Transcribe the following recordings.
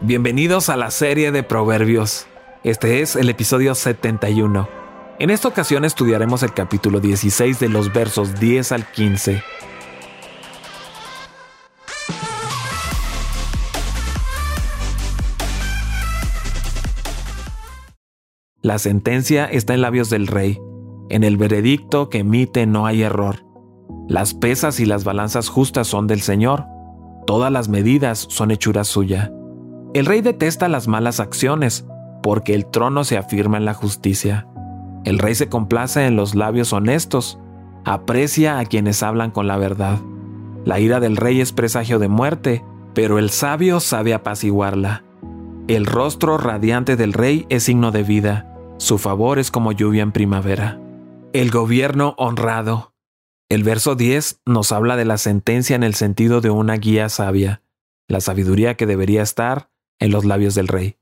Bienvenidos a la serie de Proverbios. Este es el episodio 71. En esta ocasión estudiaremos el capítulo 16 de los versos 10 al 15. La sentencia está en labios del rey. En el veredicto que emite no hay error. Las pesas y las balanzas justas son del Señor. Todas las medidas son hechura suya. El rey detesta las malas acciones, porque el trono se afirma en la justicia. El rey se complace en los labios honestos, aprecia a quienes hablan con la verdad. La ira del rey es presagio de muerte, pero el sabio sabe apaciguarla. El rostro radiante del rey es signo de vida, su favor es como lluvia en primavera. El gobierno honrado. El verso 10 nos habla de la sentencia en el sentido de una guía sabia, la sabiduría que debería estar en los labios del rey.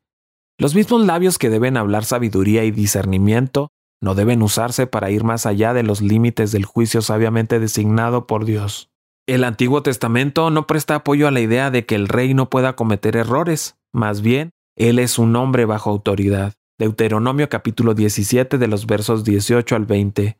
Los mismos labios que deben hablar sabiduría y discernimiento no deben usarse para ir más allá de los límites del juicio sabiamente designado por Dios. El Antiguo Testamento no presta apoyo a la idea de que el rey no pueda cometer errores, más bien, él es un hombre bajo autoridad. Deuteronomio capítulo 17 de los versos 18 al 20.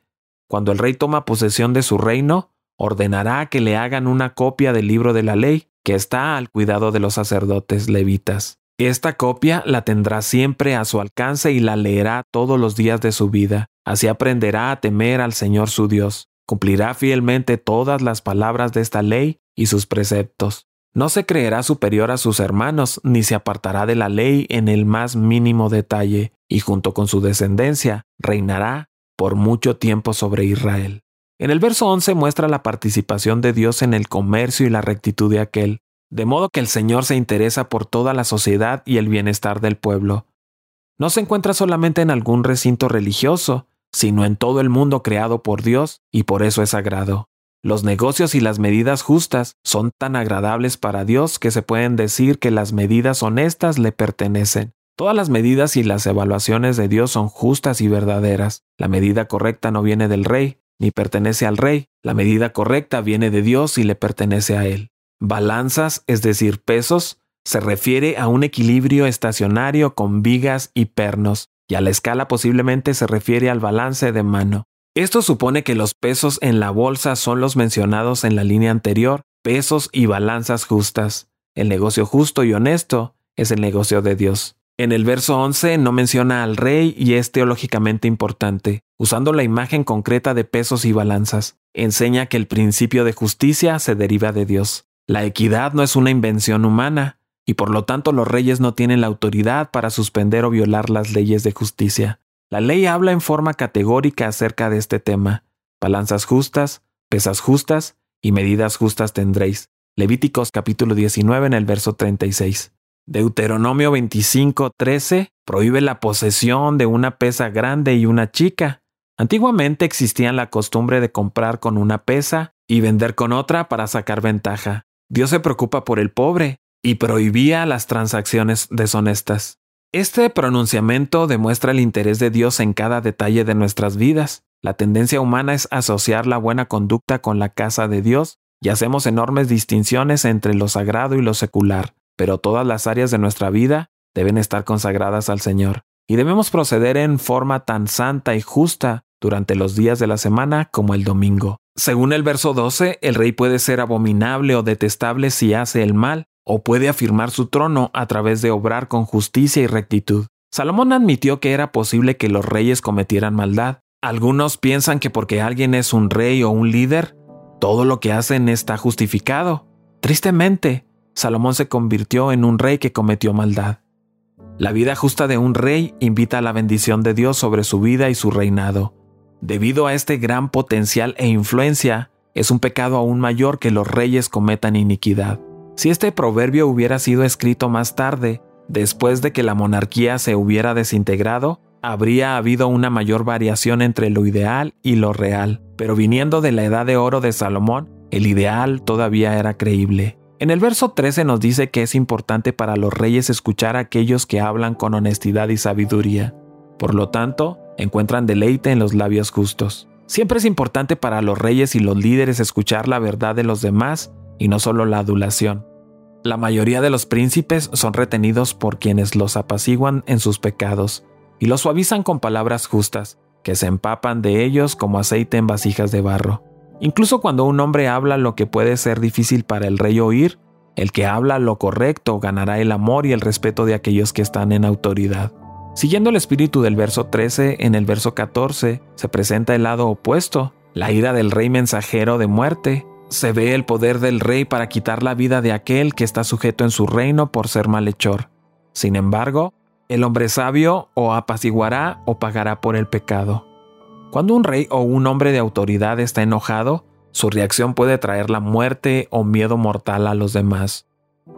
Cuando el rey toma posesión de su reino, ordenará que le hagan una copia del libro de la ley que está al cuidado de los sacerdotes levitas. Esta copia la tendrá siempre a su alcance y la leerá todos los días de su vida. Así aprenderá a temer al Señor su Dios. Cumplirá fielmente todas las palabras de esta ley y sus preceptos. No se creerá superior a sus hermanos, ni se apartará de la ley en el más mínimo detalle, y junto con su descendencia reinará por mucho tiempo sobre Israel. En el verso 11 muestra la participación de Dios en el comercio y la rectitud de aquel, de modo que el Señor se interesa por toda la sociedad y el bienestar del pueblo. No se encuentra solamente en algún recinto religioso, sino en todo el mundo creado por Dios y por eso es sagrado. Los negocios y las medidas justas son tan agradables para Dios que se pueden decir que las medidas honestas le pertenecen. Todas las medidas y las evaluaciones de Dios son justas y verdaderas. La medida correcta no viene del rey, ni pertenece al rey. La medida correcta viene de Dios y le pertenece a él. Balanzas, es decir, pesos, se refiere a un equilibrio estacionario con vigas y pernos, y a la escala posiblemente se refiere al balance de mano. Esto supone que los pesos en la bolsa son los mencionados en la línea anterior, pesos y balanzas justas. El negocio justo y honesto es el negocio de Dios. En el verso 11 no menciona al rey y es teológicamente importante, usando la imagen concreta de pesos y balanzas. Enseña que el principio de justicia se deriva de Dios. La equidad no es una invención humana, y por lo tanto los reyes no tienen la autoridad para suspender o violar las leyes de justicia. La ley habla en forma categórica acerca de este tema. Balanzas justas, pesas justas y medidas justas tendréis. Levíticos capítulo 19 en el verso 36. Deuteronomio 25:13 prohíbe la posesión de una pesa grande y una chica. Antiguamente existía la costumbre de comprar con una pesa y vender con otra para sacar ventaja. Dios se preocupa por el pobre y prohibía las transacciones deshonestas. Este pronunciamiento demuestra el interés de Dios en cada detalle de nuestras vidas. La tendencia humana es asociar la buena conducta con la casa de Dios y hacemos enormes distinciones entre lo sagrado y lo secular pero todas las áreas de nuestra vida deben estar consagradas al Señor, y debemos proceder en forma tan santa y justa durante los días de la semana como el domingo. Según el verso 12, el rey puede ser abominable o detestable si hace el mal, o puede afirmar su trono a través de obrar con justicia y rectitud. Salomón admitió que era posible que los reyes cometieran maldad. Algunos piensan que porque alguien es un rey o un líder, todo lo que hacen está justificado. Tristemente, Salomón se convirtió en un rey que cometió maldad. La vida justa de un rey invita a la bendición de Dios sobre su vida y su reinado. Debido a este gran potencial e influencia, es un pecado aún mayor que los reyes cometan iniquidad. Si este proverbio hubiera sido escrito más tarde, después de que la monarquía se hubiera desintegrado, habría habido una mayor variación entre lo ideal y lo real, pero viniendo de la edad de oro de Salomón, el ideal todavía era creíble. En el verso 13 nos dice que es importante para los reyes escuchar a aquellos que hablan con honestidad y sabiduría. Por lo tanto, encuentran deleite en los labios justos. Siempre es importante para los reyes y los líderes escuchar la verdad de los demás y no solo la adulación. La mayoría de los príncipes son retenidos por quienes los apaciguan en sus pecados y los suavizan con palabras justas, que se empapan de ellos como aceite en vasijas de barro. Incluso cuando un hombre habla lo que puede ser difícil para el rey oír, el que habla lo correcto ganará el amor y el respeto de aquellos que están en autoridad. Siguiendo el espíritu del verso 13, en el verso 14 se presenta el lado opuesto, la ira del rey mensajero de muerte. Se ve el poder del rey para quitar la vida de aquel que está sujeto en su reino por ser malhechor. Sin embargo, el hombre sabio o apaciguará o pagará por el pecado. Cuando un rey o un hombre de autoridad está enojado, su reacción puede traer la muerte o miedo mortal a los demás.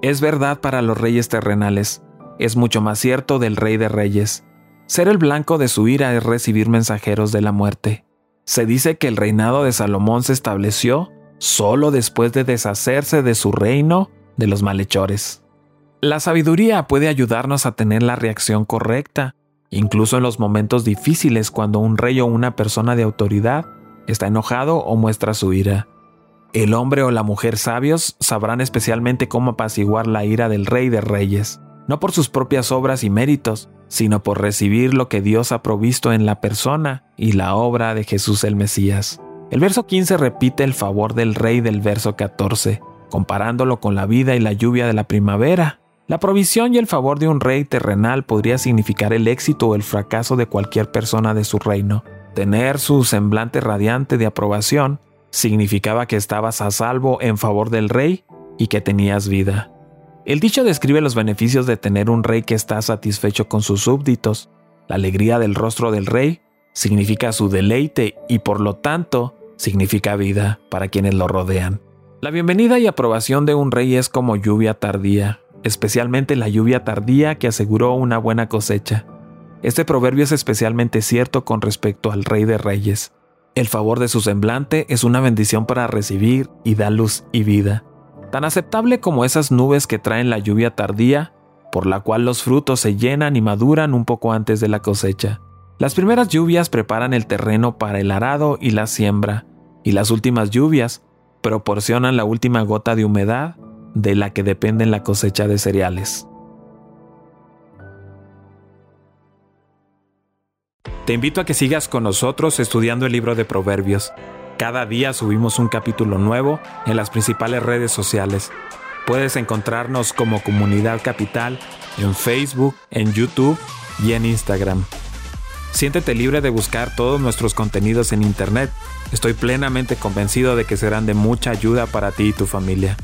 Es verdad para los reyes terrenales, es mucho más cierto del rey de reyes. Ser el blanco de su ira es recibir mensajeros de la muerte. Se dice que el reinado de Salomón se estableció solo después de deshacerse de su reino de los malhechores. La sabiduría puede ayudarnos a tener la reacción correcta, incluso en los momentos difíciles cuando un rey o una persona de autoridad está enojado o muestra su ira. El hombre o la mujer sabios sabrán especialmente cómo apaciguar la ira del rey de reyes, no por sus propias obras y méritos, sino por recibir lo que Dios ha provisto en la persona y la obra de Jesús el Mesías. El verso 15 repite el favor del rey del verso 14, comparándolo con la vida y la lluvia de la primavera. La provisión y el favor de un rey terrenal podría significar el éxito o el fracaso de cualquier persona de su reino. Tener su semblante radiante de aprobación significaba que estabas a salvo en favor del rey y que tenías vida. El dicho describe los beneficios de tener un rey que está satisfecho con sus súbditos. La alegría del rostro del rey significa su deleite y por lo tanto significa vida para quienes lo rodean. La bienvenida y aprobación de un rey es como lluvia tardía, especialmente la lluvia tardía que aseguró una buena cosecha. Este proverbio es especialmente cierto con respecto al Rey de Reyes. El favor de su semblante es una bendición para recibir y da luz y vida, tan aceptable como esas nubes que traen la lluvia tardía, por la cual los frutos se llenan y maduran un poco antes de la cosecha. Las primeras lluvias preparan el terreno para el arado y la siembra, y las últimas lluvias proporcionan la última gota de humedad de la que depende la cosecha de cereales. Te invito a que sigas con nosotros estudiando el libro de Proverbios. Cada día subimos un capítulo nuevo en las principales redes sociales. Puedes encontrarnos como Comunidad Capital en Facebook, en YouTube y en Instagram. Siéntete libre de buscar todos nuestros contenidos en Internet. Estoy plenamente convencido de que serán de mucha ayuda para ti y tu familia.